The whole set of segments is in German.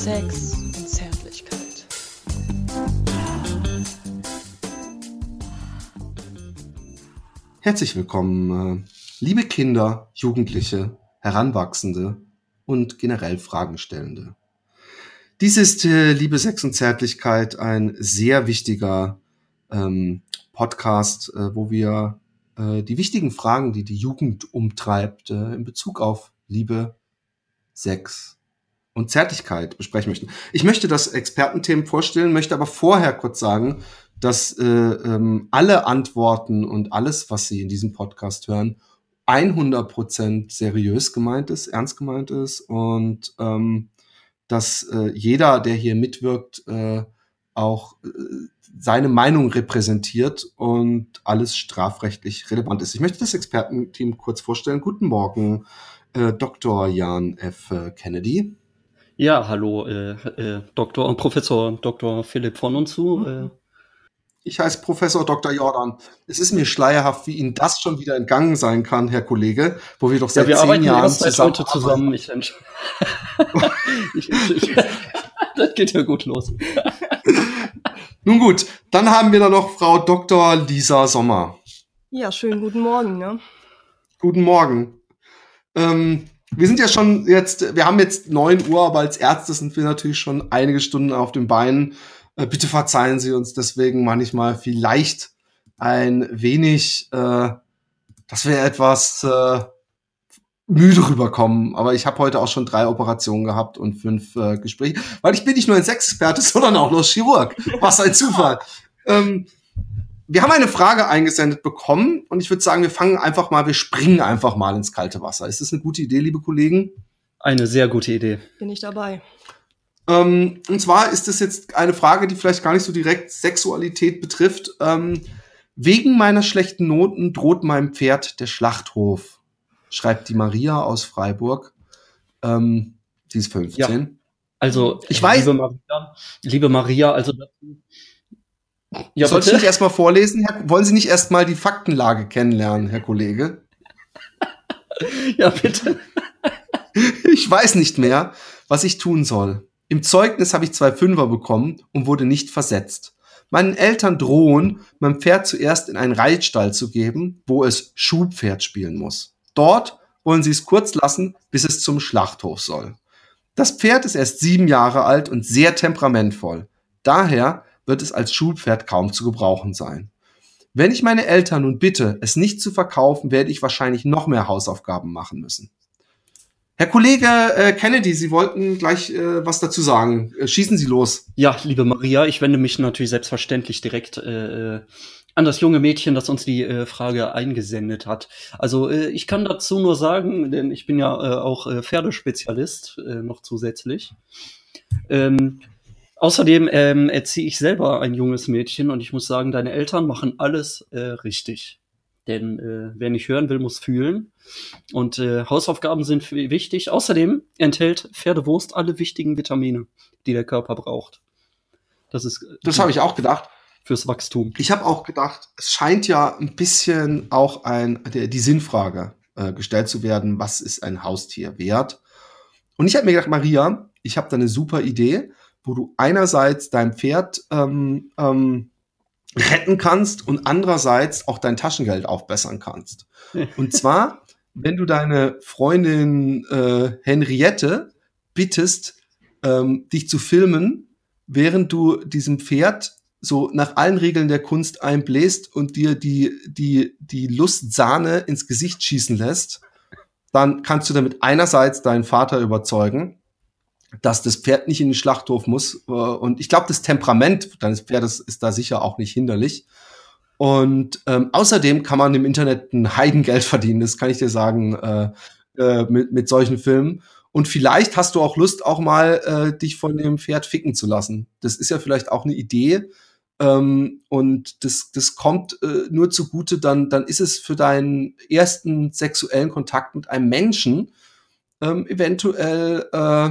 Sex und Zärtlichkeit. Herzlich willkommen, äh, liebe Kinder, Jugendliche, Heranwachsende und generell Fragenstellende. Dies ist, äh, liebe Sex und Zärtlichkeit, ein sehr wichtiger ähm, Podcast, äh, wo wir äh, die wichtigen Fragen, die die Jugend umtreibt, äh, in Bezug auf Liebe, Sex und Zärtlichkeit besprechen möchten. Ich möchte das Expertenthemen vorstellen, möchte aber vorher kurz sagen, dass äh, ähm, alle Antworten und alles, was Sie in diesem Podcast hören, 100% seriös gemeint ist, ernst gemeint ist und ähm, dass äh, jeder, der hier mitwirkt, äh, auch äh, seine Meinung repräsentiert und alles strafrechtlich relevant ist. Ich möchte das Expertenteam kurz vorstellen. Guten Morgen, äh, Dr. Jan F. Kennedy. Ja, hallo, äh, äh, Dr. und Professor Dr. Philipp von und zu. Äh. Ich heiße Professor Dr. Jordan. Es ist mir schleierhaft, wie Ihnen das schon wieder entgangen sein kann, Herr Kollege, wo wir doch seit ja, wir zehn arbeiten Jahren erst zusammen heute zusammen. Ich, ich, ich, das geht ja gut los. Nun gut, dann haben wir da noch Frau Dr. Lisa Sommer. Ja, schönen guten Morgen. Ne? Guten Morgen. Ähm, wir sind ja schon jetzt, wir haben jetzt neun Uhr, aber als Ärzte sind wir natürlich schon einige Stunden auf den Beinen. Äh, bitte verzeihen Sie uns deswegen manchmal vielleicht ein wenig, äh, dass wir etwas äh, müde rüberkommen. Aber ich habe heute auch schon drei Operationen gehabt und fünf äh, Gespräche, weil ich bin nicht nur ein Sexexperte, sondern auch noch Chirurg. Was ein Zufall. ähm, wir haben eine Frage eingesendet bekommen und ich würde sagen, wir fangen einfach mal, wir springen einfach mal ins kalte Wasser. Ist das eine gute Idee, liebe Kollegen? Eine sehr gute Idee. Bin ich dabei. Ähm, und zwar ist das jetzt eine Frage, die vielleicht gar nicht so direkt Sexualität betrifft. Ähm, wegen meiner schlechten Noten droht meinem Pferd der Schlachthof, schreibt die Maria aus Freiburg. Ähm, die ist 15. Ja. Also, ich weiß. Liebe Maria, liebe Maria also ja, Soll ich nicht erstmal vorlesen? Herr, wollen Sie nicht erstmal die Faktenlage kennenlernen, Herr Kollege? ja, bitte. Ich weiß nicht mehr, was ich tun soll. Im Zeugnis habe ich zwei Fünfer bekommen und wurde nicht versetzt. Meinen Eltern drohen, mein Pferd zuerst in einen Reitstall zu geben, wo es Schubpferd spielen muss. Dort wollen sie es kurz lassen, bis es zum Schlachthof soll. Das Pferd ist erst sieben Jahre alt und sehr temperamentvoll. Daher wird es als Schulpferd kaum zu gebrauchen sein. Wenn ich meine Eltern nun bitte, es nicht zu verkaufen, werde ich wahrscheinlich noch mehr Hausaufgaben machen müssen. Herr Kollege äh, Kennedy, Sie wollten gleich äh, was dazu sagen. Äh, schießen Sie los. Ja, liebe Maria, ich wende mich natürlich selbstverständlich direkt äh, äh an das junge Mädchen, das uns die äh, Frage eingesendet hat. Also äh, ich kann dazu nur sagen, denn ich bin ja äh, auch äh, Pferdespezialist noch zusätzlich. Ähm, Außerdem ähm, erziehe ich selber ein junges Mädchen und ich muss sagen, deine Eltern machen alles äh, richtig. Denn äh, wer nicht hören will, muss fühlen. Und äh, Hausaufgaben sind wichtig. Außerdem enthält Pferdewurst alle wichtigen Vitamine, die der Körper braucht. Das ist. Äh, das habe ich auch gedacht. Fürs Wachstum. Ich habe auch gedacht, es scheint ja ein bisschen auch ein, die, die Sinnfrage äh, gestellt zu werden, was ist ein Haustier wert? Und ich habe mir gedacht, Maria, ich habe da eine super Idee wo du einerseits dein Pferd ähm, ähm, retten kannst und andererseits auch dein Taschengeld aufbessern kannst. Und zwar, wenn du deine Freundin äh, Henriette bittest, ähm, dich zu filmen, während du diesem Pferd so nach allen Regeln der Kunst einbläst und dir die, die, die Lustsahne ins Gesicht schießen lässt, dann kannst du damit einerseits deinen Vater überzeugen dass das Pferd nicht in den Schlachthof muss. Äh, und ich glaube, das Temperament deines Pferdes ist da sicher auch nicht hinderlich. Und ähm, außerdem kann man im Internet ein Heidengeld verdienen, das kann ich dir sagen, äh, äh, mit, mit solchen Filmen. Und vielleicht hast du auch Lust, auch mal äh, dich von dem Pferd ficken zu lassen. Das ist ja vielleicht auch eine Idee. Ähm, und das, das kommt äh, nur zugute, dann, dann ist es für deinen ersten sexuellen Kontakt mit einem Menschen ähm, eventuell äh,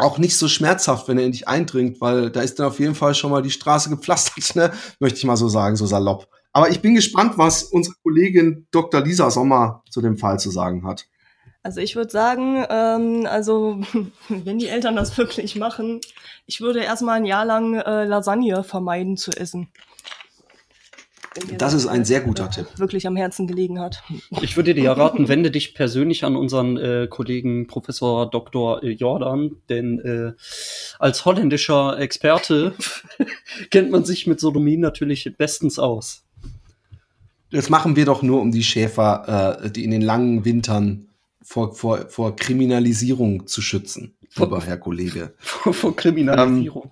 auch nicht so schmerzhaft, wenn er in dich eindringt, weil da ist dann auf jeden Fall schon mal die Straße gepflastert, ne? möchte ich mal so sagen, so salopp. Aber ich bin gespannt, was unsere Kollegin Dr. Lisa Sommer zu dem Fall zu sagen hat. Also ich würde sagen, ähm, also wenn die Eltern das wirklich machen, ich würde erstmal ein Jahr lang äh, Lasagne vermeiden zu essen. Das ist ein sehr guter Tipp. Wirklich am Herzen gelegen hat. Ich würde dir ja raten, wende dich persönlich an unseren äh, Kollegen Professor Dr. Jordan, denn äh, als holländischer Experte kennt man sich mit Sodomie natürlich bestens aus. Das machen wir doch nur, um die Schäfer, äh, die in den langen Wintern vor, vor, vor Kriminalisierung zu schützen, lieber Herr Kollege. Vor Kriminalisierung.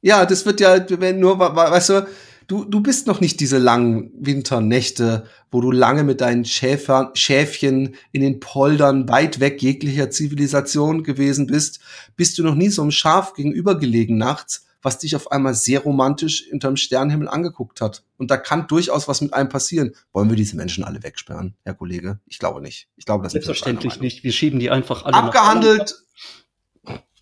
Ja, das wird ja, wenn nur, weißt du, du, du bist noch nicht diese langen Winternächte, wo du lange mit deinen Schäfer, Schäfchen in den Poldern weit weg jeglicher Zivilisation gewesen bist, bist du noch nie so einem Schaf gegenüber gelegen nachts, was dich auf einmal sehr romantisch unterm Sternenhimmel angeguckt hat. Und da kann durchaus was mit einem passieren. Wollen wir diese Menschen alle wegsperren, Herr Kollege? Ich glaube nicht. Ich glaube, das Selbstverständlich Meinung. nicht. Wir schieben die einfach alle Abgehandelt.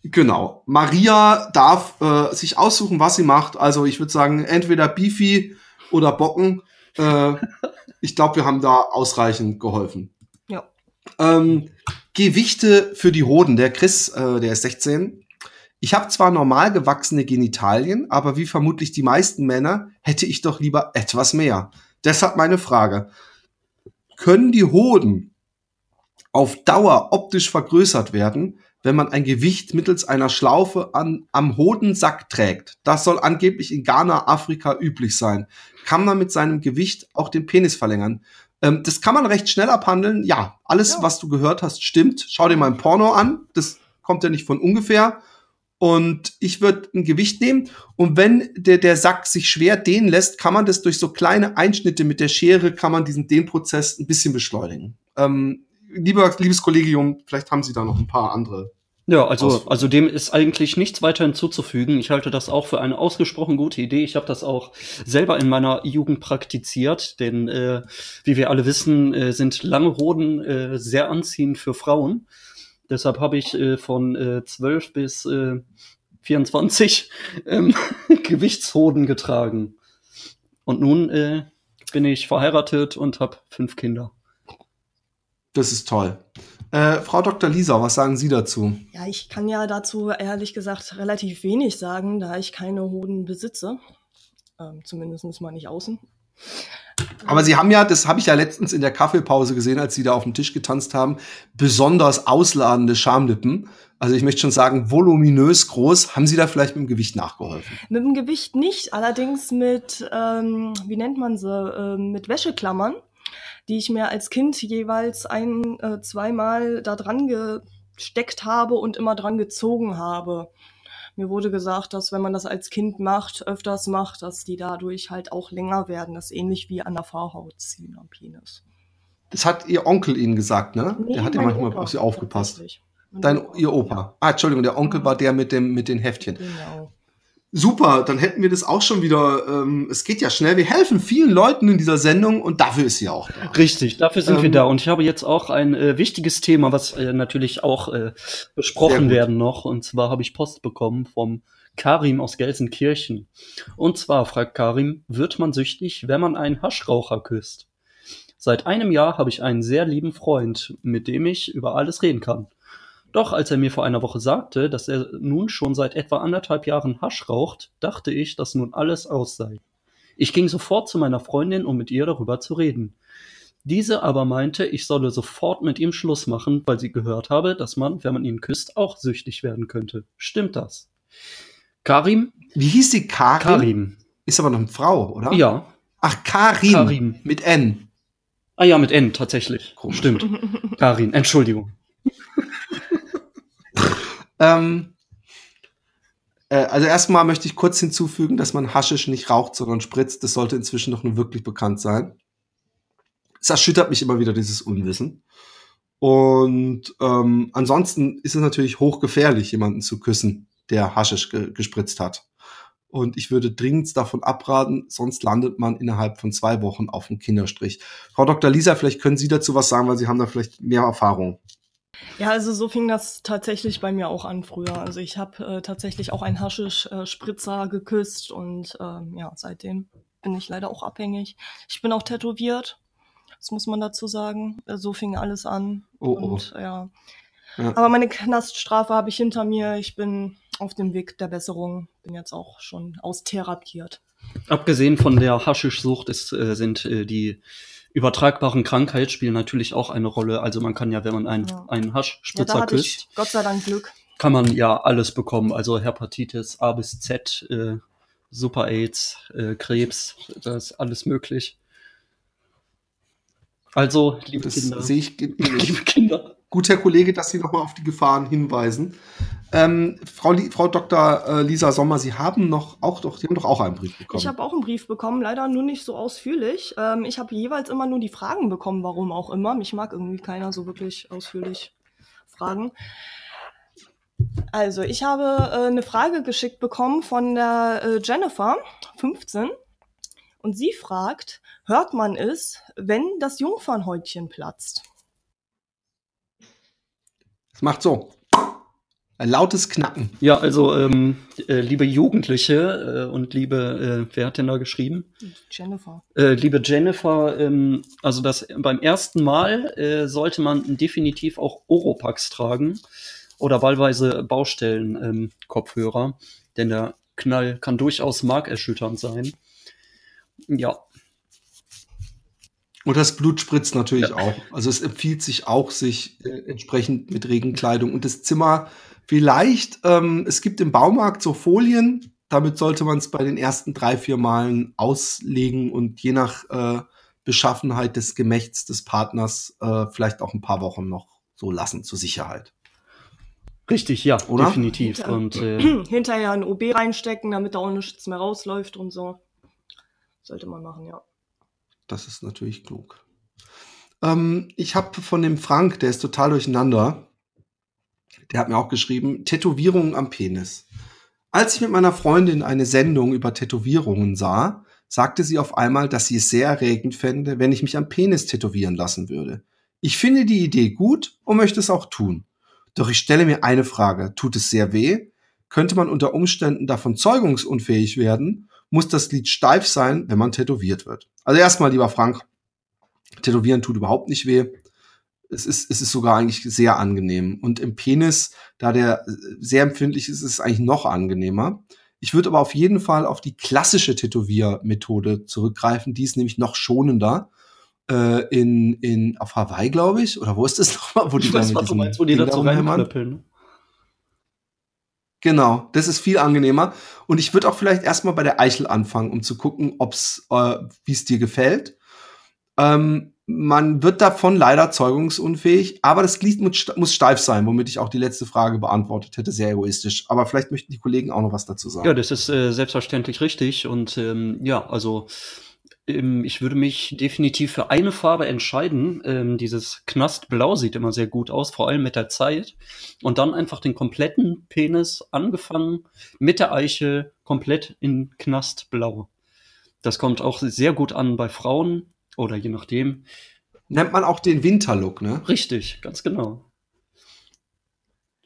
Genau. Maria darf äh, sich aussuchen, was sie macht. Also ich würde sagen, entweder Beefy oder Bocken. Äh, ich glaube, wir haben da ausreichend geholfen. Ja. Ähm, Gewichte für die Hoden. Der Chris, äh, der ist 16. Ich habe zwar normal gewachsene Genitalien, aber wie vermutlich die meisten Männer hätte ich doch lieber etwas mehr. Deshalb meine Frage. Können die Hoden auf Dauer optisch vergrößert werden, wenn man ein Gewicht mittels einer Schlaufe an, am Hodensack trägt. Das soll angeblich in Ghana, Afrika üblich sein. Kann man mit seinem Gewicht auch den Penis verlängern? Ähm, das kann man recht schnell abhandeln. Ja, alles, Ja. was du gehört hast, stimmt. Schau dir mal ein Porno an. Das kommt ja nicht von ungefähr. Und ich würde ein Gewicht nehmen. Und wenn der, der Sack sich schwer dehnen lässt, kann man das durch so kleine Einschnitte mit der Schere, kann man diesen Dehnprozess ein bisschen beschleunigen. Ähm, lieber, liebes Kollegium, vielleicht haben Sie da noch ein paar andere. Ja, also, also dem ist eigentlich nichts weiter hinzuzufügen. Ich halte das auch für eine ausgesprochen gute Idee. Ich habe das auch selber in meiner Jugend praktiziert, denn äh, wie wir alle wissen, äh, sind lange Hoden äh, sehr anziehend für Frauen. Deshalb habe ich äh, von äh, 12 bis äh, 24 ähm, Gewichtshoden getragen. Und nun äh, bin ich verheiratet und habe fünf Kinder. Das ist toll. Äh, Frau Dr. Lisa, was sagen Sie dazu? Ja, ich kann ja dazu ehrlich gesagt relativ wenig sagen, da ich keine Hoden besitze. Ähm, zumindest mal nicht außen. Aber Sie haben ja, das habe ich ja letztens in der Kaffeepause gesehen, als Sie da auf dem Tisch getanzt haben, besonders ausladende Schamlippen. Also ich möchte schon sagen, voluminös groß. Haben Sie da vielleicht mit dem Gewicht nachgeholfen? Mit dem Gewicht nicht, allerdings mit, ähm, wie nennt man sie, ähm, mit Wäscheklammern, die ich mir als Kind jeweils ein, äh, zweimal da dran gesteckt habe und immer dran gezogen habe. Mir wurde gesagt, dass wenn man das als Kind macht, öfters macht, dass die dadurch halt auch länger werden. Das ist ähnlich wie an der Vorhaut ziehen am Penis. Das hat Ihr Onkel Ihnen gesagt, ne? Nee, der hat ja manchmal Opa, auf Sie aufgepasst. Dein, Ihr Opa. Ah, Entschuldigung, der Onkel war der mit dem, mit den Heftchen. Genau. Super, dann hätten wir das auch schon wieder. Ähm, es geht ja schnell. Wir helfen vielen Leuten in dieser Sendung und dafür ist sie auch da. Richtig, dafür sind wir Ähm, da. Und ich habe jetzt auch ein äh, wichtiges Thema, was äh, natürlich auch äh, besprochen werden noch. Und zwar habe ich Post bekommen vom Karim aus Gelsenkirchen. Und zwar fragt Karim, wird man süchtig, wenn man einen Haschraucher küsst? Seit einem Jahr habe ich einen sehr lieben Freund, mit dem ich über alles reden kann. Doch als er mir vor einer Woche sagte, dass er nun schon seit etwa anderthalb Jahren Hasch raucht, dachte ich, dass nun alles aus sei. Ich ging sofort zu meiner Freundin, um mit ihr darüber zu reden. Diese aber meinte, ich solle sofort mit ihm Schluss machen, weil sie gehört habe, dass man, wenn man ihn küsst, auch süchtig werden könnte. Stimmt das? Karim? Wie hieß die Karin? Karim. Ist aber noch eine Frau, oder? Ja. Ach, Karin. Karim. Mit N. Ah ja, mit N tatsächlich. Komisch. Stimmt. Karin, Entschuldigung. Ähm, äh, also erstmal möchte ich kurz hinzufügen, dass man Haschisch nicht raucht, sondern spritzt. Das sollte inzwischen noch nur wirklich bekannt sein. Es erschüttert mich immer wieder, dieses Unwissen. Und ähm, ansonsten ist es natürlich hochgefährlich, jemanden zu küssen, der Haschisch ge gespritzt hat. Und ich würde dringend davon abraten, sonst landet man innerhalb von zwei Wochen auf dem Kinderstrich. Frau Dr. Lisa, vielleicht können Sie dazu was sagen, weil Sie haben da vielleicht mehr Erfahrung. Ja, also so fing das tatsächlich bei mir auch an früher. Also ich habe äh, tatsächlich auch einen Haschisch-Spritzer geküsst und ähm, ja, seitdem bin ich leider auch abhängig. Ich bin auch tätowiert. Das muss man dazu sagen. Äh, So fing alles an. Oh, oh. Und, ja. Ja. Aber meine Knaststrafe habe ich hinter mir. Ich bin auf dem Weg der Besserung. Bin jetzt auch schon austherapiert. Abgesehen von der Haschischsucht ist, äh, sind äh, die übertragbaren Krankheiten spielen natürlich auch eine Rolle. Also man kann ja, wenn man einen, Ja. einen Ja, Haschspritzer hatte küsst, Gott sei Dank Glück. kann man ja alles bekommen. Also Hepatitis A bis Z, äh, Super AIDS, äh, Krebs, das ist alles möglich. Also, liebe Das Kinder, sehe ich liebe Kinder, Gut, Herr Kollege, dass Sie nochmal auf die Gefahren hinweisen. Ähm, Frau, Frau Dr. äh, Lisa Sommer, Sie haben noch auch doch, Sie haben doch auch einen Brief bekommen. Ich habe auch einen Brief bekommen, leider nur nicht so ausführlich. Ähm, ich habe jeweils immer nur die Fragen bekommen, warum auch immer. Mich mag irgendwie keiner so wirklich ausführlich fragen. Also, ich habe äh, eine Frage geschickt bekommen von der äh, Jennifer, 15. Und sie fragt, hört man es, wenn das Jungfernhäutchen platzt? Macht so. Ein lautes Knacken. Ja, also, ähm, äh, liebe Jugendliche äh, und liebe, äh, wer hat denn da geschrieben? Jennifer. Äh, liebe Jennifer, ähm, also das beim ersten Mal äh, sollte man definitiv auch Oropax tragen oder wahlweise Baustellen ähm, Kopfhörer, denn der Knall kann durchaus markerschütternd sein. Ja, Und das Blut spritzt natürlich Ja. auch. Also es empfiehlt sich auch, sich äh, entsprechend mit Regenkleidung und das Zimmer vielleicht, ähm, es gibt im Baumarkt so Folien, damit sollte man es bei den ersten drei, vier Malen auslegen und je nach äh, Beschaffenheit des Gemächts des Partners äh, vielleicht auch ein paar Wochen noch so lassen zur Sicherheit. richtig, ja, Oder? definitiv. Hinter- Und äh, Hinterher ein OB reinstecken, damit da auch nichts mehr rausläuft und so. Sollte man machen, ja. Das ist natürlich klug. Ähm, ich habe von dem Frank, der ist total durcheinander. Der hat mir auch geschrieben, Tätowierungen am Penis. Als ich mit meiner Freundin eine Sendung über Tätowierungen sah, sagte sie auf einmal, dass sie es sehr erregend fände, wenn ich mich am Penis tätowieren lassen würde. Ich finde die Idee gut und möchte es auch tun. Doch ich stelle mir eine Frage. Tut es sehr weh? Könnte man unter Umständen davon zeugungsunfähig werden? Muss das Glied steif sein, wenn man tätowiert wird? Also erstmal, lieber Frank, Tätowieren tut überhaupt nicht weh. Es ist, es ist sogar eigentlich sehr angenehm. Und im Penis, da der äh, sehr empfindlich ist, ist es eigentlich noch angenehmer. Ich würde aber auf jeden Fall auf die klassische Tätowiermethode zurückgreifen. Die ist nämlich noch schonender. Äh, in, in, auf Hawaii, glaube ich. Oder wo ist das nochmal? Wo ich da weiß, was du meinst, wo die Ding da so rumhämmern? Genau, das ist viel angenehmer. Und ich würde auch vielleicht erstmal bei der Eichel anfangen, um zu gucken, ob's, äh, wie es dir gefällt. Ähm, man wird davon leider zeugungsunfähig, aber das Glied muss, st- muss steif sein, womit ich auch die letzte Frage beantwortet hätte, sehr egoistisch. Aber vielleicht möchten die Kollegen auch noch was dazu sagen. Ja, das ist äh, selbstverständlich richtig. Und ähm, ja, also ich würde mich definitiv für eine Farbe entscheiden. Ähm, dieses Knastblau sieht immer sehr gut aus, vor allem mit der Zeit. Und dann einfach den kompletten Penis angefangen mit der Eichel komplett in Knastblau. Das kommt auch sehr gut an bei Frauen oder je nachdem. Nennt man auch den Winterlook, ne? Richtig, ganz genau.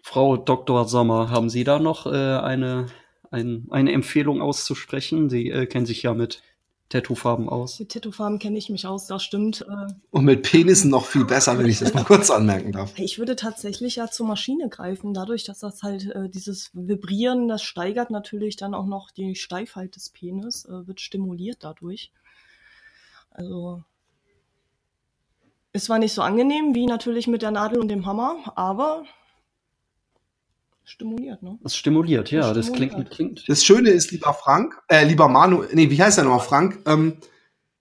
Frau Dr. Sommer, haben Sie da noch äh, eine, ein, eine Empfehlung auszusprechen? Sie äh, kennen sich ja mit Tattoofarben aus. Mit Tattoofarben kenne ich mich aus, das stimmt. Äh, Und mit Penissen noch viel besser, wenn ich das mal kurz anmerken darf. Ich würde tatsächlich ja zur Maschine greifen, dadurch, dass das halt äh, dieses Vibrieren, das steigert natürlich dann auch noch die Steifheit des Penis, äh, wird stimuliert dadurch. Also ist zwar nicht so angenehm wie natürlich mit der Nadel und dem Hammer, aber stimuliert, ne? Das stimuliert, ja, das stimuliert. klingt, klingt. Das Schöne ist, lieber Frank, äh, lieber Manu, nee, wie heißt er nochmal, Frank? Ähm,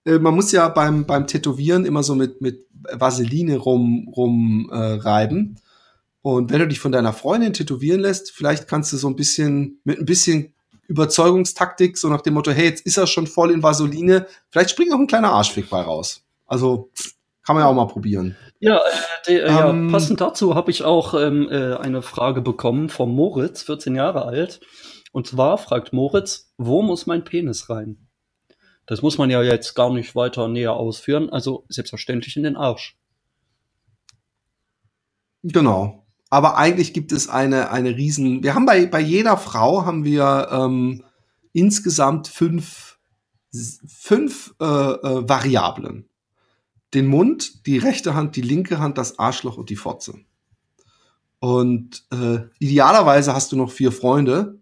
äh, man muss ja beim, beim Tätowieren immer so mit, mit Vaseline rum, rum äh, reiben. Und wenn du dich von deiner Freundin tätowieren lässt, vielleicht kannst du so ein bisschen, mit ein bisschen Überzeugungstaktik, so nach dem Motto, hey, jetzt ist er schon voll in Vaseline, vielleicht springt noch ein kleiner Arschfick bei raus. Also, kann man ja auch mal probieren. Ja, äh, de, äh, ja Ähm, passend dazu habe ich auch ähm, äh, eine Frage bekommen vom Moritz, 14 Jahre alt. Und zwar fragt Moritz, wo muss mein Penis rein? Das muss man ja jetzt gar nicht weiter näher ausführen, also selbstverständlich in den Arsch. Genau. Aber eigentlich gibt es eine, eine riesen, wir haben bei, bei jeder Frau haben wir ähm, insgesamt fünf, fünf äh, äh, Variablen. Den Mund, die rechte Hand, die linke Hand, das Arschloch und die Fotze. Und äh, idealerweise hast du noch vier Freunde.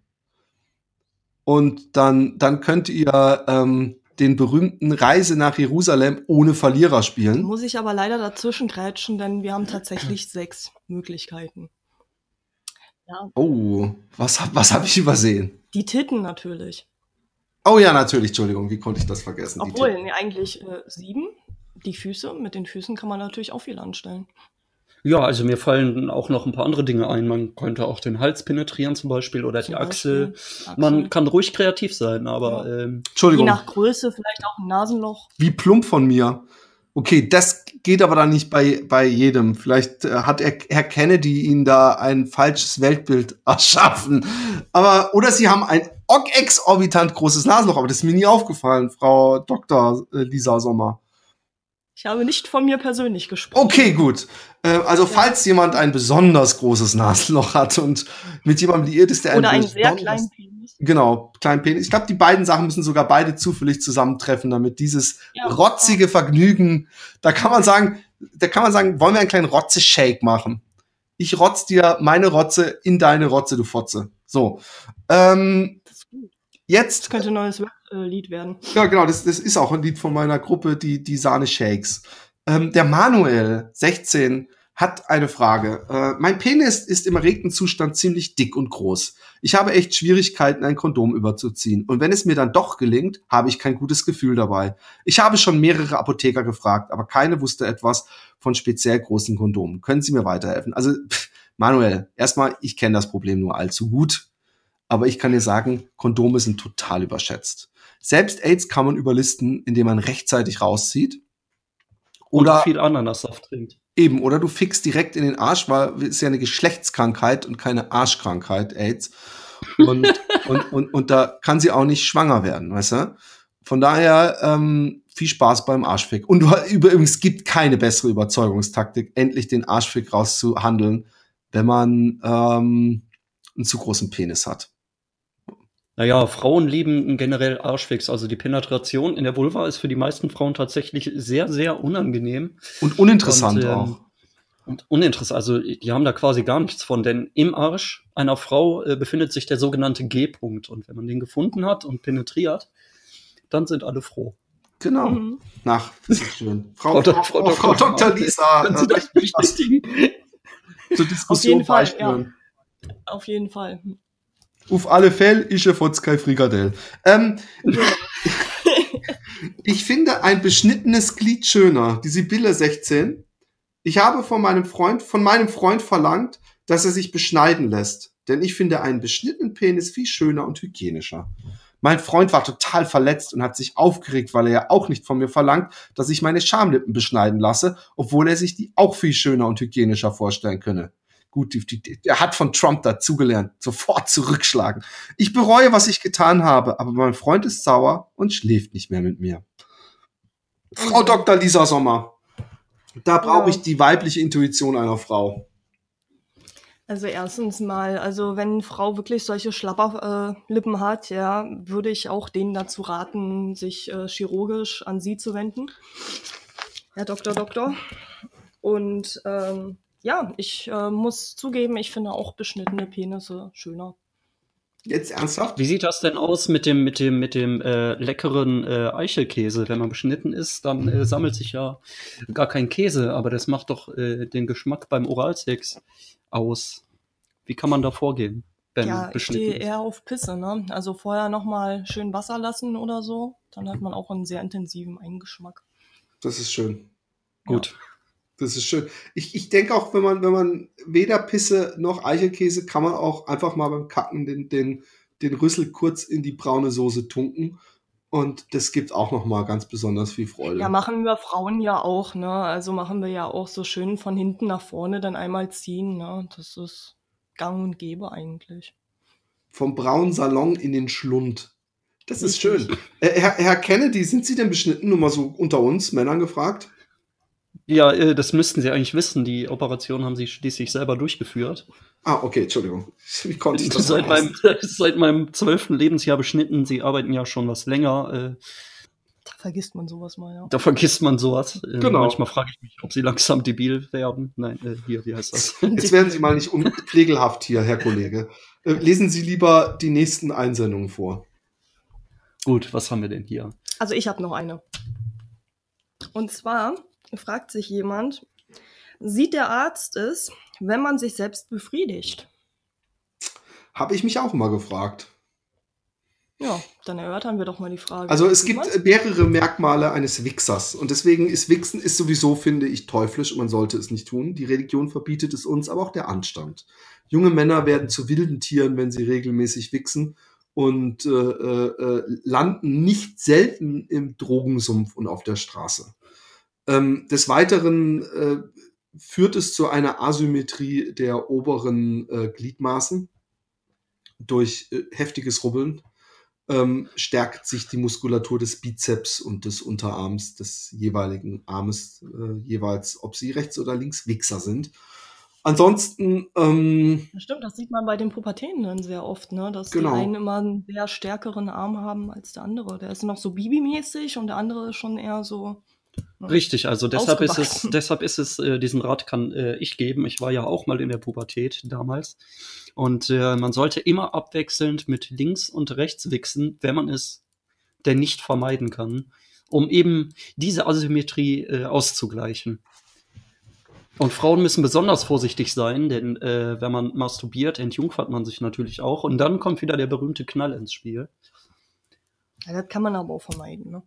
Und dann, dann könnt ihr ähm, den berühmten Reise nach Jerusalem ohne Verlierer spielen. Muss ich aber leider dazwischen grätschen, denn wir haben tatsächlich sechs Möglichkeiten. Ja. Oh, was, was habe ich übersehen? Die Titten natürlich. Oh ja, natürlich, Entschuldigung, wie konnte ich das vergessen? Obwohl, nee, eigentlich äh, sieben. Die Füße, mit den Füßen kann man natürlich auch viel anstellen. Ja, also mir fallen auch noch ein paar andere Dinge ein. Man könnte auch den Hals penetrieren zum Beispiel oder zum die Achsel. Achsel. Man kann ruhig kreativ sein, aber ja. ähm, Entschuldigung. Je nach Größe vielleicht auch ein Nasenloch. Wie plump von mir. Okay, das geht aber dann nicht bei, bei jedem. Vielleicht äh, hat er, Herr Kennedy Ihnen da ein falsches Weltbild erschaffen. Aber, oder Sie haben ein exorbitant großes Nasenloch, aber das ist mir nie aufgefallen, Frau Dr. Äh, Lisa Sommer. Ich habe nicht von mir persönlich gesprochen. Okay, gut. Äh, also, falls jemand ein besonders großes Nasenloch hat und mit jemandem liiert ist, der Oder einen sehr kleinen Penis. Genau, kleinen Penis. Ich glaube, die beiden Sachen müssen sogar beide zufällig zusammentreffen, damit dieses ja, rotzige Vergnügen, da kann man sagen, da kann man sagen, wollen wir einen kleinen Rotze-Shake machen? Ich rotz dir meine Rotze in deine Rotze, du Fotze. So. Ähm, jetzt. Das könnte ein neues äh, Lied werden. Ja, genau, das, das ist auch ein Lied von meiner Gruppe, die, die Sahne Shakes. Ähm, der Manuel, 16, hat eine Frage. Äh, mein Penis ist im erregten Zustand ziemlich dick und groß. Ich habe echt Schwierigkeiten, ein Kondom überzuziehen. Und wenn es mir dann doch gelingt, habe ich kein gutes Gefühl dabei. Ich habe schon mehrere Apotheker gefragt, aber keine wusste etwas von speziell großen Kondomen. Können Sie mir weiterhelfen? Also, pff, Manuel, erstmal, ich kenne das Problem nur allzu gut. Aber ich kann dir sagen, Kondome sind total überschätzt. Selbst AIDS kann man überlisten, indem man rechtzeitig rauszieht. Oder viel Ananassaft trinkt. Eben, oder du fixst direkt in den Arsch, weil es ist ja eine Geschlechtskrankheit und keine Arschkrankheit, AIDS. Und, und, und, und da kann sie auch nicht schwanger werden, weißt du? Von daher ähm, viel Spaß beim Arschfick. Und du, übrigens gibt keine bessere Überzeugungstaktik, endlich den Arschfick rauszuhandeln, wenn man ähm, einen zu großen Penis hat. Naja, Frauen lieben generell Arschfix. Also die Penetration in der Vulva ist für die meisten Frauen tatsächlich sehr, sehr unangenehm. Und uninteressant und, ähm, auch. Und uninteressant. Also die haben da quasi gar nichts von, denn im Arsch einer Frau äh, befindet sich der sogenannte G-Punkt. Und wenn man den gefunden hat und penetriert, dann sind alle froh. Genau. Mhm. Nach, schön. Frau, Frau, Frau, Frau, Frau Dr. Lisa, können Sie das bestätigen? Zur Diskussion Auf jeden Fall, ja. Auf jeden Fall. Auf alle Fälle ist er fotz kein Frikadell. Ähm, ich finde ein beschnittenes Glied schöner. Die Sibylle 16. Ich habe von meinem Freund, von meinem Freund verlangt, dass er sich beschneiden lässt. Denn ich finde einen beschnittenen Penis viel schöner und hygienischer. Mein Freund war total verletzt und hat sich aufgeregt, weil er ja auch nicht von mir verlangt, dass ich meine Schamlippen beschneiden lasse, obwohl er sich die auch viel schöner und hygienischer vorstellen könne. Gut, die, die, er hat von Trump dazugelernt. Sofort zurückschlagen. Ich bereue, was ich getan habe, aber mein Freund ist sauer und schläft nicht mehr mit mir. Frau mhm. Dr. Lisa Sommer, da brauche ich die weibliche Intuition einer Frau. Also erstens mal, also wenn eine Frau wirklich solche Schlapperlippen äh, hat, ja, würde ich auch denen dazu raten, sich äh, chirurgisch an sie zu wenden. Herr Doktor, Doktor. Und ähm, ja, ich äh, muss zugeben, ich finde auch beschnittene Penisse schöner. Jetzt ernsthaft? Wie sieht das denn aus mit dem, mit dem, mit dem äh, leckeren äh, Eichelkäse? Wenn man beschnitten ist, dann äh, sammelt sich ja gar kein Käse, aber das macht doch äh, den Geschmack beim Oralsex aus. Wie kann man da vorgehen? Wenn ja, ich stehe eher auf Pisse, ne? Also vorher nochmal schön Wasser lassen oder so, dann hat man auch einen sehr intensiven Eingeschmack. Das ist schön. Gut. Ja. Das ist schön. Ich, ich denke auch, wenn man, wenn man weder Pisse noch Eichelkäse, kann man auch einfach mal beim Kacken den, den, den Rüssel kurz in die braune Soße tunken. Und das gibt auch noch mal ganz besonders viel Freude. Ja, machen wir Frauen ja auch, ne? Also machen wir ja auch so schön von hinten nach vorne dann einmal ziehen, ne? Das ist gang und gäbe eigentlich. Vom braunen Salon in den Schlund. Das ist schön. Äh, Herr, Herr Kennedy, sind Sie denn beschnitten? Nur mal so unter uns Männern gefragt. Ja, äh, das müssten Sie eigentlich wissen. Die Operation haben Sie schließlich selber durchgeführt. Ah, okay, Entschuldigung. Wie konnte ich das seit meinem, seit meinem zwölften Lebensjahr beschnitten. Sie arbeiten ja schon was länger. Äh, Da vergisst man sowas mal, ja. Da vergisst man sowas. Ähm, Genau. Manchmal frage ich mich, ob sie langsam debil werden. Nein, äh, hier, wie heißt das? Jetzt werden Sie mal nicht unpflegelhaft hier, Herr Kollege. Äh, lesen Sie lieber die nächsten Einsendungen vor. Gut, was haben wir denn hier? Also ich habe noch eine. Und zwar fragt sich jemand, sieht der Arzt es, wenn man sich selbst befriedigt? Habe ich mich auch mal gefragt. Ja, dann erörtern wir doch mal die Frage. Also es gibt äh, mehrere Merkmale eines Wichsers und deswegen ist Wichsen ist sowieso, finde ich, teuflisch und man sollte es nicht tun. Die Religion verbietet es uns, aber auch der Anstand. Junge Männer werden zu wilden Tieren, wenn sie regelmäßig wichsen und äh, äh, äh, landen nicht selten im Drogensumpf und auf der Straße. Ähm, des Weiteren äh, führt es zu einer Asymmetrie der oberen äh, Gliedmaßen durch äh, heftiges Rubbeln ähm, stärkt sich die Muskulatur des Bizeps und des Unterarms des jeweiligen Armes, äh, jeweils, ob sie rechts oder links Wichser sind. Ansonsten, ähm, Das stimmt, das sieht man bei den Pubertäten sehr oft, ne? dass Genau. die einen immer einen sehr stärkeren Arm haben als der andere. Der ist noch so Bibi-mäßig und der andere ist schon eher so. Richtig, also deshalb ist es, deshalb ist es, äh, diesen Rat kann äh, ich geben. Ich war ja auch mal in der Pubertät damals. Und äh, man sollte immer abwechselnd mit links und rechts wichsen, wenn man es denn nicht vermeiden kann, um eben diese Asymmetrie äh, auszugleichen. Und Frauen müssen besonders vorsichtig sein, denn äh, wenn man masturbiert, entjungfert man sich natürlich auch. Und dann kommt wieder der berühmte Knall ins Spiel. Ja, das kann man aber auch vermeiden. Ne?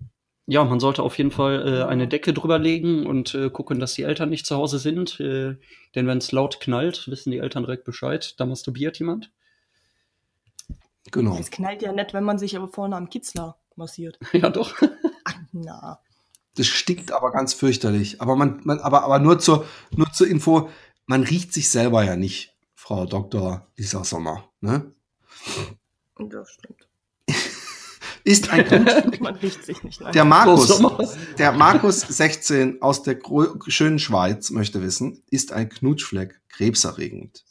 Ja, man sollte auf jeden Fall äh, eine Decke drüber legen und äh, gucken, dass die Eltern nicht zu Hause sind. Äh, denn wenn es laut knallt, wissen die Eltern direkt Bescheid. Da masturbiert jemand. genau. Es knallt ja nett, wenn man sich aber vorne am Kitzler massiert. ja, doch. Ach, na. Das stinkt aber ganz fürchterlich. Aber man, man aber, aber nur zur, nur zur Info, man riecht sich selber ja nicht, Frau Dr. Lisa Sommer. Ne? Das stimmt. Ist ein Knutschfleck. Man riecht sich nicht. Nein. Der Markus, der Markus 16 aus der schönen Schweiz möchte wissen, ist ein Knutschfleck krebserregend?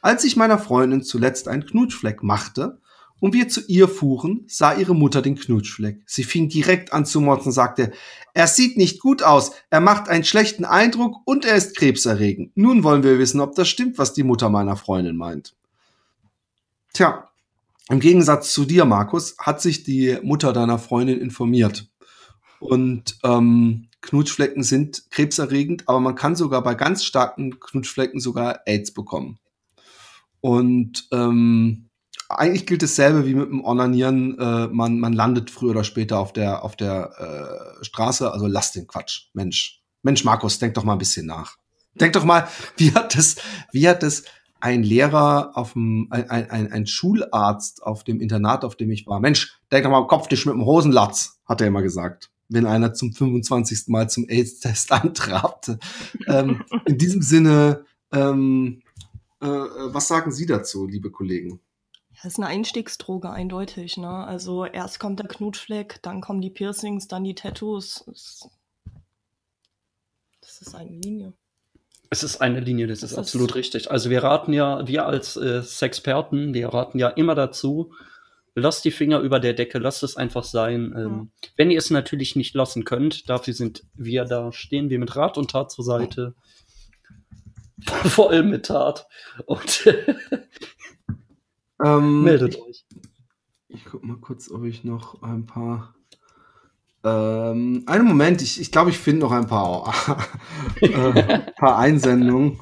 Als ich meiner Freundin zuletzt einen Knutschfleck machte und wir zu ihr fuhren, sah ihre Mutter den Knutschfleck. Sie fing direkt an zu motzen und sagte, er sieht nicht gut aus, er macht einen schlechten Eindruck und er ist krebserregend. Nun wollen wir wissen, ob das stimmt, was die Mutter meiner Freundin meint. Tja, im Gegensatz zu dir, Markus, hat sich die Mutter deiner Freundin informiert. Und ähm, Knutschflecken sind krebserregend, aber man kann sogar bei ganz starken Knutschflecken sogar AIDS bekommen. Und ähm, eigentlich gilt dasselbe wie mit dem Onanieren. Äh, man, man landet früher oder später auf der, auf der äh, Straße. Also lass den Quatsch. Mensch. Mensch, Markus, denk doch mal ein bisschen nach. Denk doch mal, wie hat das, wie hat das ein Lehrer auf dem, ein, ein, ein, Schularzt auf dem Internat, auf dem ich war. Mensch, denk mal, kopf dich mit dem Hosenlatz, hat er immer gesagt, wenn einer zum 25. Mal zum AIDS-Test antrabte. ähm, in diesem Sinne, ähm, äh, was sagen Sie dazu, liebe Kollegen? Das ist eine Einstiegsdroge, eindeutig. Ne? Also erst kommt der Knutschfleck, dann kommen die Piercings, dann die Tattoos. Das ist eine Linie. Es ist eine Linie, das, Das ist ist- absolut richtig. Also wir raten ja, wir als äh, Sexperten, wir raten ja immer dazu, lasst die Finger über der Decke, lasst es einfach sein. Ähm, Wenn ihr es natürlich nicht lassen könnt, dafür sind wir da, stehen wir mit Rat und Tat zur Seite. Vor allem mit Tat. Und Ähm, meldet ich, euch. ich guck mal kurz, ob ich noch ein paar. Ähm, einen Moment, ich, ich glaube, ich finde noch ein paar, äh, paar Einsendungen.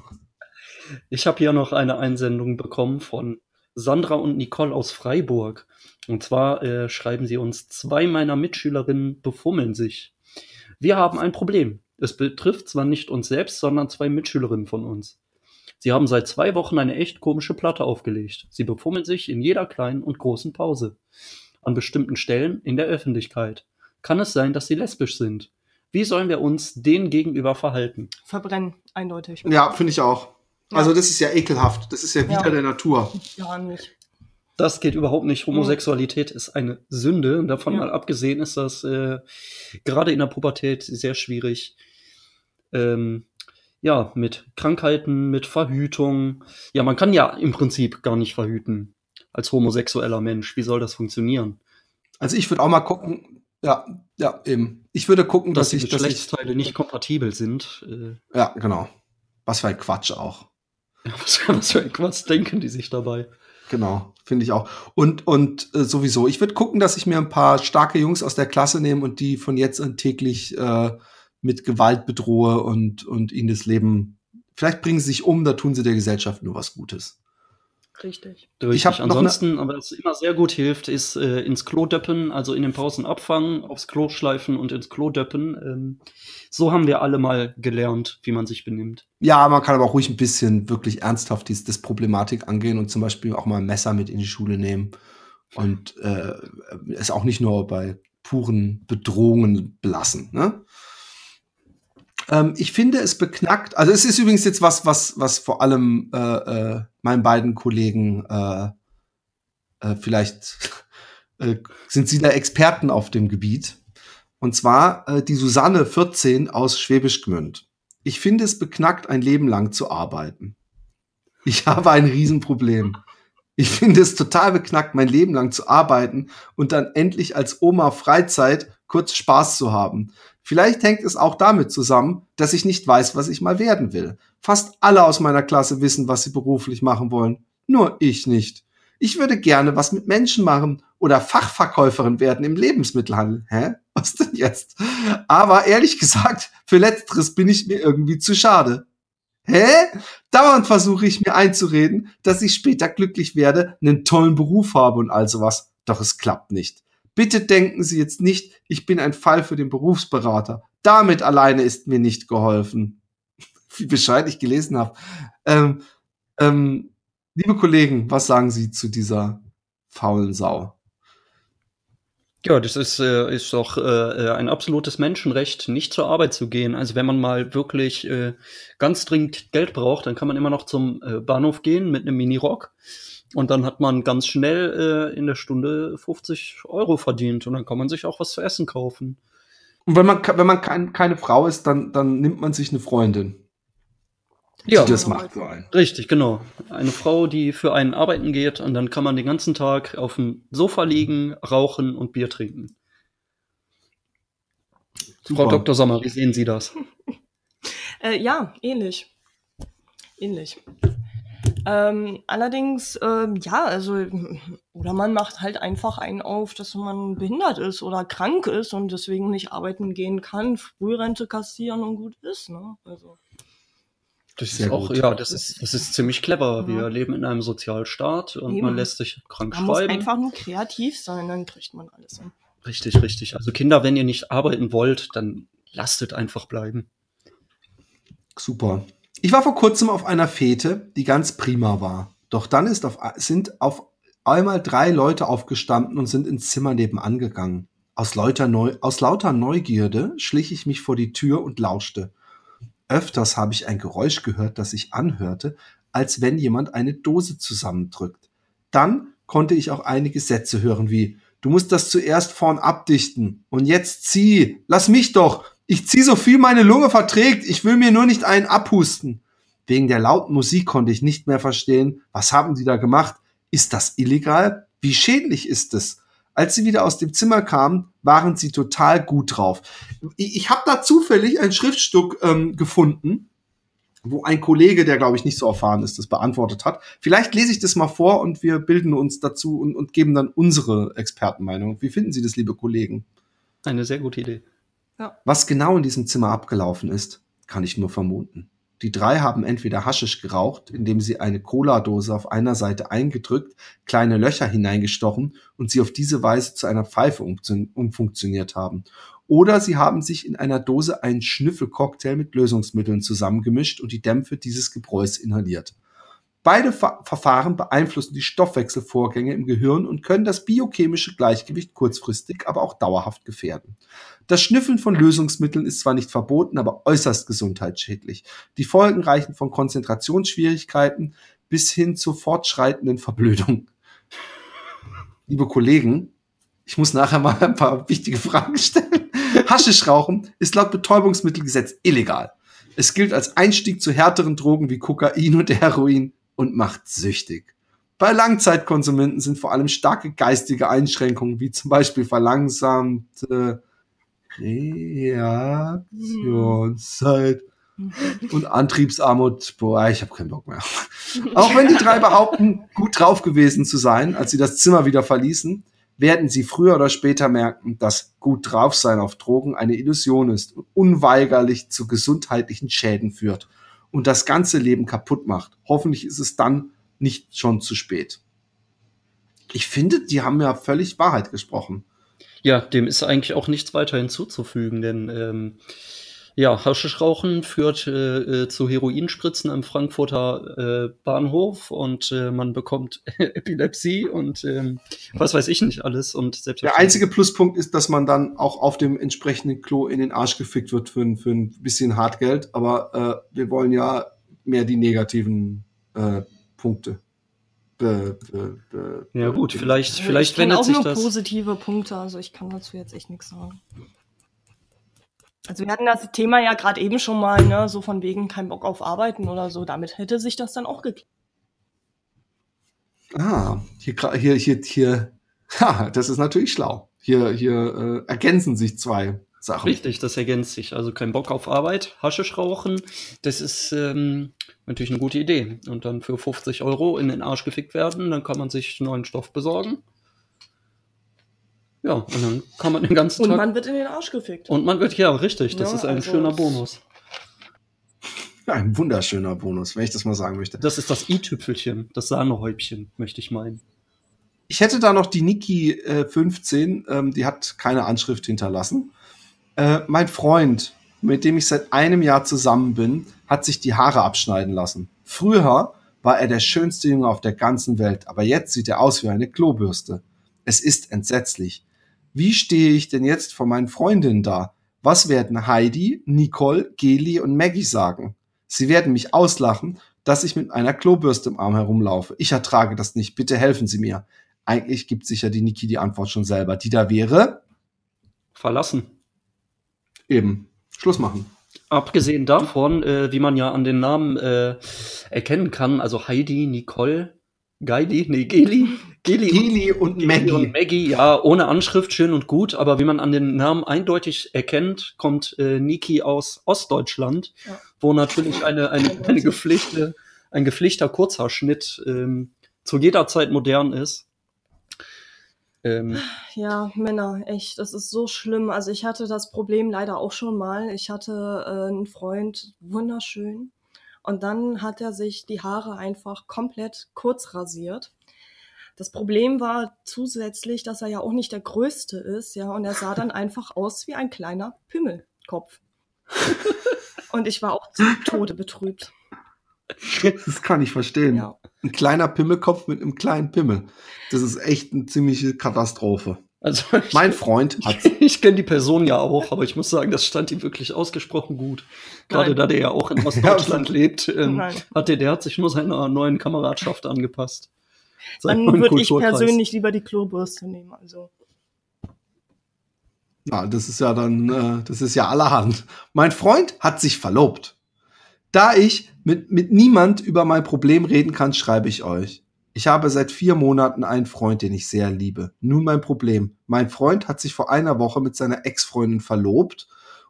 Ich habe hier noch eine Einsendung bekommen von Sandra und Nicole aus Freiburg. Und zwar äh, schreiben sie uns, zwei meiner Mitschülerinnen befummeln sich. Wir haben ein Problem. Es betrifft zwar nicht uns selbst, sondern zwei Mitschülerinnen von uns. Sie haben seit zwei Wochen eine echt komische Platte aufgelegt. Sie befummeln sich in jeder kleinen und großen Pause. An bestimmten Stellen in der Öffentlichkeit. Kann es sein, dass sie lesbisch sind? Wie sollen wir uns denen gegenüber verhalten? Verbrennen, eindeutig. Ja, finde ich auch. Ja. Also, das ist ja ekelhaft. Das ist ja wieder Ja. der Natur. Ja, nicht. Das geht überhaupt nicht. Homosexualität ist eine Sünde. Und davon Ja. mal abgesehen ist das äh, gerade in der Pubertät sehr schwierig. Ähm, ja, mit Krankheiten, mit Verhütung. Ja, man kann ja im Prinzip gar nicht verhüten als homosexueller Mensch. Wie soll das funktionieren? Also, ich würde auch mal gucken, Ja, ja, eben. Ich würde gucken, dass, dass, die ich, dass ich, Geschlechtsteile nicht kompatibel sind. Äh, ja, genau. Was für ein Quatsch auch. was, was für ein Quatsch denken die sich dabei? Genau, finde ich auch. Und, und äh, sowieso, ich würde gucken, dass ich mir ein paar starke Jungs aus der Klasse nehme und die von jetzt an täglich äh, mit Gewalt bedrohe und, und ihnen das Leben. Vielleicht bringen sie sich um, da tun sie der Gesellschaft nur was Gutes. Richtig. Richtig. Ich hab noch Ansonsten, aber was immer sehr gut hilft, ist äh, ins Klo döppen, also in den Pausen abfangen, aufs Klo schleifen und ins Klo döppen. Ähm, so haben wir alle mal gelernt, wie man sich benimmt. Ja, man kann aber auch ruhig ein bisschen wirklich ernsthaft dies, das Problematik angehen und zum Beispiel auch mal ein Messer mit in die Schule nehmen und äh, es auch nicht nur bei puren Bedrohungen belassen. Ne? Ähm, ich finde es beknackt, also es ist übrigens jetzt was, was, was vor allem äh, äh, meinen beiden Kollegen äh, äh, vielleicht äh, sind sie da Experten auf dem Gebiet. Und zwar äh, die Susanne 14 aus Schwäbisch Gmünd. Ich finde es beknackt, ein Leben lang zu arbeiten. Ich habe ein Riesenproblem. Ich finde es total beknackt, mein Leben lang zu arbeiten und dann endlich als Oma Freizeit kurz Spaß zu haben. Vielleicht hängt es auch damit zusammen, dass ich nicht weiß, was ich mal werden will. Fast alle aus meiner Klasse wissen, was sie beruflich machen wollen. Nur ich nicht. Ich würde gerne was mit Menschen machen oder Fachverkäuferin werden im Lebensmittelhandel. Hä? Was denn jetzt? Aber ehrlich gesagt, für letzteres bin ich mir irgendwie zu schade. Hä? Dauernd versuche ich mir einzureden, dass ich später glücklich werde, einen tollen Beruf habe und all sowas. Doch es klappt nicht. Bitte denken Sie jetzt nicht, ich bin ein Fall für den Berufsberater. Damit alleine ist mir nicht geholfen. Wie Bescheid ich gelesen habe. Ähm, ähm, liebe Kollegen, was sagen Sie zu dieser faulen Sau? Ja, das ist, äh, ist doch äh, ein absolutes Menschenrecht, nicht zur Arbeit zu gehen. Also wenn man mal wirklich äh, ganz dringend Geld braucht, dann kann man immer noch zum äh, Bahnhof gehen mit einem Minirock. Und dann hat man ganz schnell äh, in der Stunde 50 Euro verdient und dann kann man sich auch was zu essen kaufen. Und wenn man, wenn man kein, keine Frau ist, dann, dann nimmt man sich eine Freundin. Ja, die das macht für einen. richtig, genau. Eine Frau, die für einen arbeiten geht und dann kann man den ganzen Tag auf dem Sofa liegen, rauchen und Bier trinken. Super. Frau Dr. Sommer, wie sehen Sie das? Äh, ja, ähnlich. Ähnlich. Ähm, allerdings, ähm, ja, also, oder man macht halt einfach einen auf, dass man behindert ist oder krank ist und deswegen nicht arbeiten gehen kann, Frührente kassieren und gut ist, ne? Also. Das Sehr ist auch, gut. ja, das ist, das ist ziemlich clever. Ja. Wir leben in einem Sozialstaat und Eben. man lässt sich krank Man muss schreiben. einfach nur kreativ sein, dann kriegt man alles hin. Richtig, richtig. Also Kinder, wenn ihr nicht arbeiten wollt, dann lasst es einfach bleiben. Super. Ich war vor kurzem auf einer Fete, die ganz prima war. Doch dann ist auf, sind auf einmal drei Leute aufgestanden und sind ins Zimmer nebenan gegangen. Aus lauter, Neu aus lauter Neugierde schlich ich mich vor die Tür und lauschte. Öfters habe ich ein Geräusch gehört, das sich anhörte, als wenn jemand eine Dose zusammendrückt. Dann konnte ich auch einige Sätze hören wie Du musst das zuerst vorn abdichten. Und jetzt zieh. Lass mich doch. Ich zieh so viel meine Lunge verträgt. Ich will mir nur nicht einen abhusten. Wegen der lauten Musik konnte ich nicht mehr verstehen. Was haben die da gemacht? Ist das illegal? Wie schädlich ist es? Als sie wieder aus dem Zimmer kamen, waren sie total gut drauf. Ich, ich habe da zufällig ein Schriftstück ähm, gefunden, wo ein Kollege, der glaube ich nicht so erfahren ist, das beantwortet hat. Vielleicht lese ich das mal vor und wir bilden uns dazu und, und geben dann unsere Expertenmeinung. Wie finden Sie das, liebe Kollegen? Eine sehr gute Idee. Was genau in diesem Zimmer abgelaufen ist, kann ich nur vermuten. Die drei haben entweder Haschisch geraucht, indem sie eine Cola-Dose auf einer Seite eingedrückt, kleine Löcher hineingestochen und sie auf diese Weise zu einer Pfeife umfun- umfunktioniert haben. Oder sie haben sich in einer Dose einen Schnüffelcocktail mit Lösungsmitteln zusammengemischt und die Dämpfe dieses Gebräus inhaliert. Beide Ver Verfahren beeinflussen die Stoffwechselvorgänge im Gehirn und können das biochemische Gleichgewicht kurzfristig, aber auch dauerhaft gefährden. Das Schnüffeln von Lösungsmitteln ist zwar nicht verboten, aber äußerst gesundheitsschädlich. Die Folgen reichen von Konzentrationsschwierigkeiten bis hin zur fortschreitenden Verblödung. Liebe Kollegen, ich muss nachher mal ein paar wichtige Fragen stellen. Haschischrauchen ist laut Betäubungsmittelgesetz illegal. Es gilt als Einstieg zu härteren Drogen wie Kokain und Heroin und macht süchtig. Bei Langzeitkonsumenten sind vor allem starke geistige Einschränkungen, wie zum Beispiel verlangsamte Reaktionszeit und Antriebsarmut. Boah, ich habe keinen Bock mehr. Auch wenn die drei behaupten, gut drauf gewesen zu sein, als sie das Zimmer wieder verließen, werden sie früher oder später merken, dass gut drauf sein auf Drogen eine Illusion ist und unweigerlich zu gesundheitlichen Schäden führt und das ganze Leben kaputt macht. Hoffentlich ist es dann nicht schon zu spät. Ich finde, die haben ja völlig Wahrheit gesprochen. Ja, dem ist eigentlich auch nichts weiter hinzuzufügen, denn ähm, ja, Haschischrauchen führt äh, äh, zu Heroinspritzen am Frankfurter äh, Bahnhof und äh, man bekommt Epilepsie und ähm, was weiß ich nicht alles. Und Der einzige Pluspunkt ist, dass man dann auch auf dem entsprechenden Klo in den Arsch gefickt wird für, für ein bisschen Hartgeld. Aber äh, wir wollen ja mehr die negativen äh, Punkte. Be, be, be, ja gut, vielleicht, vielleicht ich wendet auch sich nur das. positive Punkte, also ich kann dazu jetzt echt nichts sagen. Also wir hatten das Thema ja gerade eben schon mal, ne, so von wegen kein Bock auf Arbeiten oder so. Damit hätte sich das dann auch geklärt. Ah, hier, hier, hier, hier, ha, das ist natürlich schlau. Hier, hier äh, ergänzen sich zwei Sachen. Richtig, das ergänzt sich. Also kein Bock auf Arbeit, Haschisch rauchen, das ist ähm, natürlich eine gute Idee. Und dann für 50 Euro in den Arsch gefickt werden, dann kann man sich neuen Stoff besorgen ja, und dann kann man den ganzen Tag. Und man wird in den Arsch gefickt. Und man wird, ja, richtig. Das ja, ist ein also schöner Bonus. Ein wunderschöner Bonus, wenn ich das mal sagen möchte. Das ist das i-Tüpfelchen, das Sahnehäubchen, möchte ich meinen. Ich hätte da noch die Niki äh, 15, ähm, die hat keine Anschrift hinterlassen. Äh, mein Freund, mit dem ich seit einem Jahr zusammen bin, hat sich die Haare abschneiden lassen. Früher war er der schönste Junge auf der ganzen Welt, aber jetzt sieht er aus wie eine Klobürste. Es ist entsetzlich. Wie stehe ich denn jetzt vor meinen Freundinnen da? Was werden Heidi, Nicole, Geli und Maggie sagen? Sie werden mich auslachen, dass ich mit einer Klobürste im Arm herumlaufe. Ich ertrage das nicht. Bitte helfen Sie mir. Eigentlich gibt sicher die Niki die Antwort schon selber. Die da wäre? Verlassen. Eben. Schluss machen. Abgesehen davon, äh, wie man ja an den Namen äh, erkennen kann, also Heidi, Nicole, Geili, nee, Geli, Geli, Geli und, und Maggie. und Maggie, ja, ohne Anschrift, schön und gut, aber wie man an den Namen eindeutig erkennt, kommt äh, Niki aus Ostdeutschland, ja. wo natürlich eine, eine, eine gepflegte, ein gepflegter Kurzhaarschnitt ähm, zu jeder Zeit modern ist. Ähm, ja, Männer, echt, das ist so schlimm. Also ich hatte das Problem leider auch schon mal. Ich hatte äh, einen Freund, wunderschön, und dann hat er sich die Haare einfach komplett kurz rasiert. Das Problem war zusätzlich, dass er ja auch nicht der Größte ist, ja, und er sah dann einfach aus wie ein kleiner Pimmelkopf. und ich war auch zu Tode betrübt. Das kann ich verstehen. Ja. Ein kleiner Pimmelkopf mit einem kleinen Pimmel. Das ist echt eine ziemliche Katastrophe. Also ich, mein Freund hat. Ich, ich kenne die Person ja auch, aber ich muss sagen, das stand ihm wirklich ausgesprochen gut. Gerade da der ja auch in Ostdeutschland lebt, ähm, hat der, der hat sich nur seiner neuen Kameradschaft angepasst. Dann würde ich persönlich lieber die Klobürste nehmen. Also. Ja, das ist ja dann, äh, das ist ja allerhand. Mein Freund hat sich verlobt. Da ich mit, mit niemand über mein Problem reden kann, schreibe ich euch. Ich habe seit vier Monaten einen Freund, den ich sehr liebe. Nun mein Problem. Mein Freund hat sich vor einer Woche mit seiner Ex-Freundin verlobt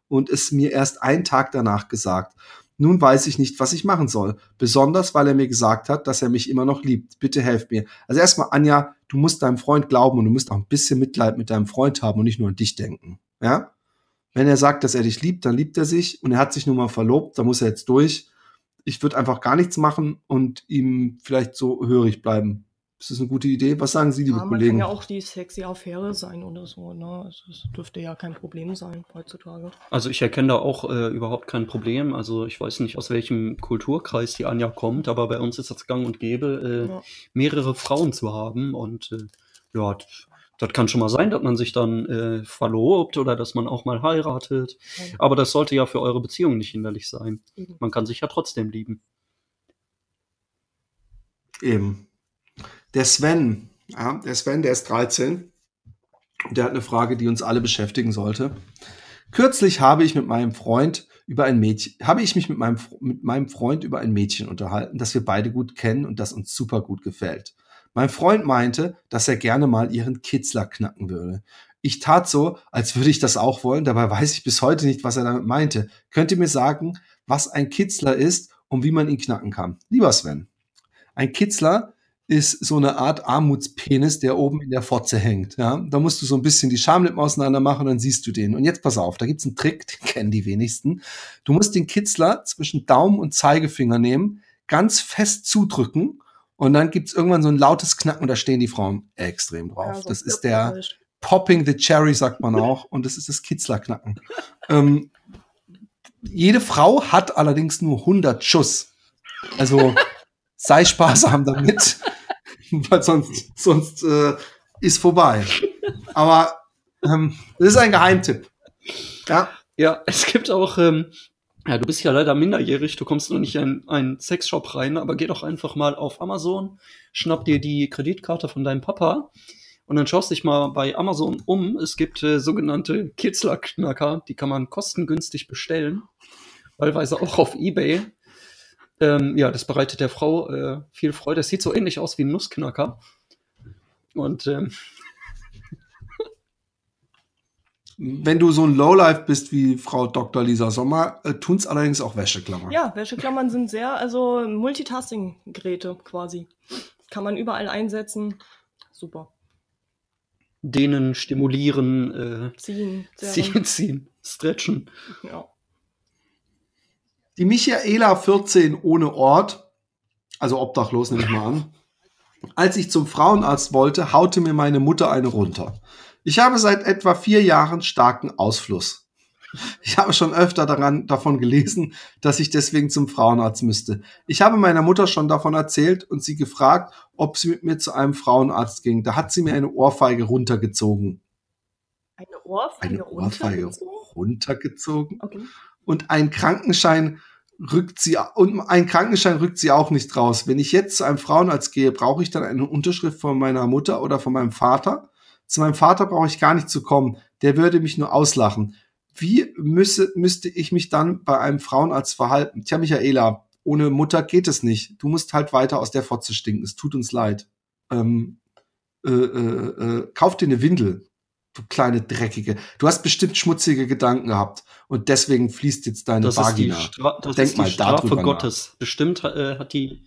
und es mir erst einen Tag danach gesagt. Nun weiß ich nicht, was ich machen soll. Besonders, weil er mir gesagt hat, dass er mich immer noch liebt. Bitte helft mir. Also erstmal, Anja, du musst deinem Freund glauben und du musst auch ein bisschen Mitleid mit deinem Freund haben und nicht nur an dich denken. Ja? Wenn er sagt, dass er dich liebt, dann liebt er sich und er hat sich nun mal verlobt, dann muss er jetzt durch ich würde einfach gar nichts machen und ihm vielleicht so hörig bleiben. Ist das eine gute Idee? Was sagen Sie, liebe ja, man Kollegen? kann ja auch die sexy Affäre sein oder so. Ne? Also das dürfte ja kein Problem sein heutzutage. Also ich erkenne da auch äh, überhaupt kein Problem. Also ich weiß nicht, aus welchem Kulturkreis die Anja kommt, aber bei uns ist das gang und gäbe, äh, ja. mehrere Frauen zu haben. Und äh, ja, das kann schon mal sein, dass man sich dann äh, verlobt oder dass man auch mal heiratet. Ja. Aber das sollte ja für eure Beziehung nicht hinderlich sein. Mhm. Man kann sich ja trotzdem lieben. Eben. Der Sven, ja, der Sven, der ist 13. Der hat eine Frage, die uns alle beschäftigen sollte. Kürzlich habe ich mit meinem Freund über ein Mädchen, habe ich mich mit meinem, mit meinem Freund über ein Mädchen unterhalten, das wir beide gut kennen und das uns super gut gefällt. Mein Freund meinte, dass er gerne mal ihren Kitzler knacken würde. Ich tat so, als würde ich das auch wollen, dabei weiß ich bis heute nicht, was er damit meinte. Könnt ihr mir sagen, was ein Kitzler ist und wie man ihn knacken kann? Lieber Sven, ein Kitzler ist so eine Art Armutspenis, der oben in der Fotze hängt. Ja? Da musst du so ein bisschen die Schamlippen auseinander machen und dann siehst du den. Und jetzt pass auf, da gibt's einen Trick, den kennen die wenigsten. Du musst den Kitzler zwischen Daumen und Zeigefinger nehmen, ganz fest zudrücken und dann gibt's irgendwann so ein lautes Knacken und da stehen die Frauen extrem drauf. Ja, so das ist der. Popping the Cherry, sagt man auch. Und das ist das Kitzlerknacken. ähm, jede Frau hat allerdings nur 100 Schuss. Also sei sparsam damit, weil sonst, sonst äh, ist vorbei. Aber ähm, das ist ein Geheimtipp. Ja, Ja, es gibt auch, ähm, ja, du bist ja leider minderjährig, du kommst noch nicht in einen Sexshop rein, aber geh doch einfach mal auf Amazon, schnapp dir die Kreditkarte von deinem Papa und dann schaust dich mal bei Amazon um. Es gibt äh, sogenannte Kitzlerknacker, die kann man kostengünstig bestellen, teilweise auch auf Ebay. Ähm, ja, das bereitet der Frau äh, viel Freude. Es sieht so ähnlich aus wie ein Nussknacker. Und ähm, wenn du so ein Lowlife bist wie Frau Dr. Lisa Sommer, äh, tun's allerdings auch Wäscheklammern. Ja, Wäscheklammern sind sehr, also Multitasking-Geräte quasi. Kann man überall einsetzen. Super. denen stimulieren, Ziehen. äh, Sehr ziehen, ziehen, stretchen. Ja. Die Michaela 14 ohne Ort, also obdachlos nehme ich mal an, als ich zum Frauenarzt wollte, haute mir meine Mutter eine runter. Ich habe seit etwa vier Jahren starken Ausfluss. Ich habe schon öfter daran, davon gelesen, dass ich deswegen zum Frauenarzt müsste. Ich habe meiner Mutter schon davon erzählt und sie gefragt, ob sie mit mir zu einem Frauenarzt ging. Da hat sie mir eine Ohrfeige runtergezogen. Eine Ohrfeige, Eine Ohrfeige runtergezogen? runtergezogen? Okay. und ein Krankenschein rückt sie und ein Krankenschein rückt sie auch nicht raus. Wenn ich jetzt zu einem Frauenarzt gehe, brauche ich dann eine Unterschrift von meiner Mutter oder von meinem Vater. Zu meinem Vater brauche ich gar nicht zu kommen. Der würde mich nur auslachen. Wie müsse, müsste ich mich dann bei einem Frauenarzt verhalten? Tja, Michaela, ohne Mutter geht es nicht. Du musst halt weiter aus der Fotze stinken. Es tut uns leid. Ähm, äh, äh, äh, kauf dir eine Windel. Du kleine Dreckige. Du hast bestimmt schmutzige Gedanken gehabt. Und deswegen fließt jetzt deine Das ist die, Vagina. Stra das Denk ist die mal Strafe darüber nach. Gottes. Bestimmt äh, hat, die,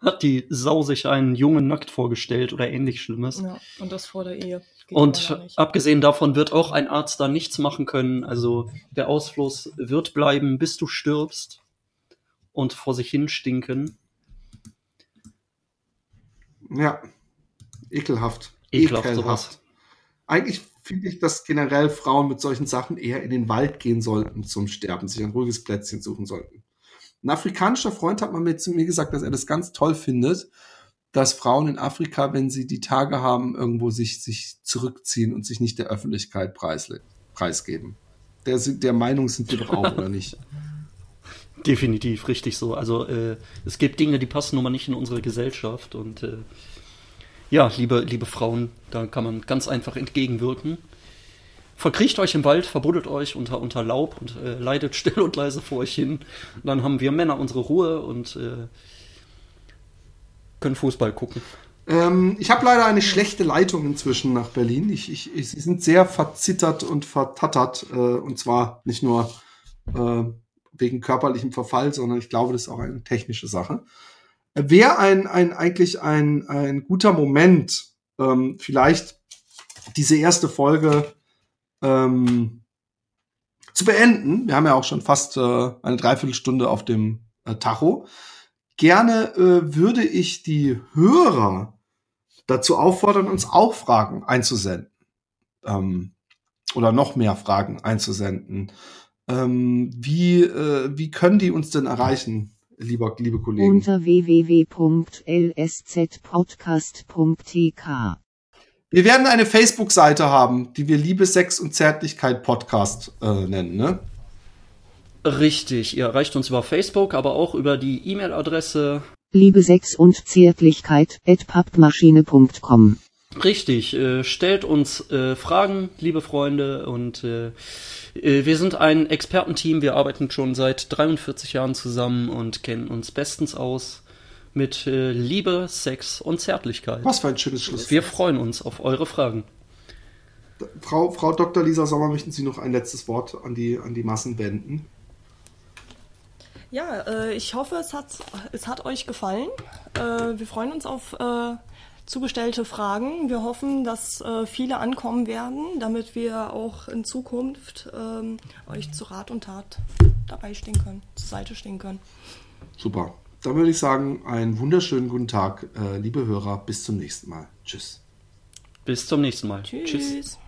hat die Sau sich einen Jungen nackt vorgestellt oder ähnlich Schlimmes. Ja, und das vor der Ehe. Geht Und abgesehen davon wird auch ein Arzt da nichts machen können. Also der Ausfluss wird bleiben, bis du stirbst und vor sich hin stinken. Ja. Ekelhaft. Ekelhaft, sowas. Eigentlich finde ich, dass generell Frauen mit solchen Sachen eher in den Wald gehen sollten zum Sterben, sich ein ruhiges Plätzchen suchen sollten. Ein afrikanischer Freund hat mal mir zu mir gesagt, dass er das ganz toll findet, dass Frauen in Afrika, wenn sie die Tage haben, irgendwo sich, sich zurückziehen und sich nicht der Öffentlichkeit preisgeben. Der, der Meinung sind wir doch auch, oder nicht? Definitiv, richtig so. Also äh, es gibt Dinge, die passen nun mal nicht in unsere Gesellschaft. Und äh, ja, liebe, liebe Frauen, da kann man ganz einfach entgegenwirken. Verkriecht euch im Wald, verbuddelt euch unter, unter Laub und äh, leidet still und leise vor euch hin. Und dann haben wir Männer unsere Ruhe und äh, können Fußball gucken. Ähm, ich habe leider eine schlechte Leitung inzwischen nach Berlin. Ich, ich, ich, sie sind sehr verzittert und vertattert. Äh, und zwar nicht nur äh, wegen körperlichem Verfall, sondern ich glaube, das ist auch eine technische Sache. Äh, Wäre ein, ein, eigentlich ein, ein guter Moment, ähm, vielleicht diese erste Folge ähm, zu beenden. Wir haben ja auch schon fast äh, eine Dreiviertelstunde auf dem äh, Tacho. Gerne äh, würde ich die Hörer dazu auffordern, uns auch Fragen einzusenden. Ähm, oder noch mehr Fragen einzusenden. Ähm, wie, äh, wie können die uns denn erreichen, lieber, liebe Kollegen? unter www.lszpodcast.tk. Wir werden eine Facebook-Seite haben, die wir Liebe, Sex und Zärtlichkeit Podcast äh, nennen, ne? Richtig, ihr erreicht uns über Facebook, aber auch über die E-Mail-Adresse. Liebe Sex und Zärtlichkeit at pappmaschine.com. Richtig, äh, stellt uns äh, Fragen, liebe Freunde, und äh, äh, wir sind ein Expertenteam. Wir arbeiten schon seit 43 Jahren zusammen und kennen uns bestens aus. Mit äh, Liebe, Sex und Zärtlichkeit. Was für ein schönes Schluss. Wir freuen uns auf eure Fragen. Frau, Frau Dr. Lisa Sommer, möchten Sie noch ein letztes Wort an die, an die Massen wenden? Ja, äh, ich hoffe, es hat, es hat euch gefallen. Äh, wir freuen uns auf äh, zugestellte Fragen. Wir hoffen, dass äh, viele ankommen werden, damit wir auch in Zukunft ähm, euch zu Rat und Tat dabei stehen können, zur Seite stehen können. Super. Dann würde ich sagen, einen wunderschönen guten Tag, äh, liebe Hörer. Bis zum nächsten Mal. Tschüss. Bis zum nächsten Mal. Tschüss. Tschüss.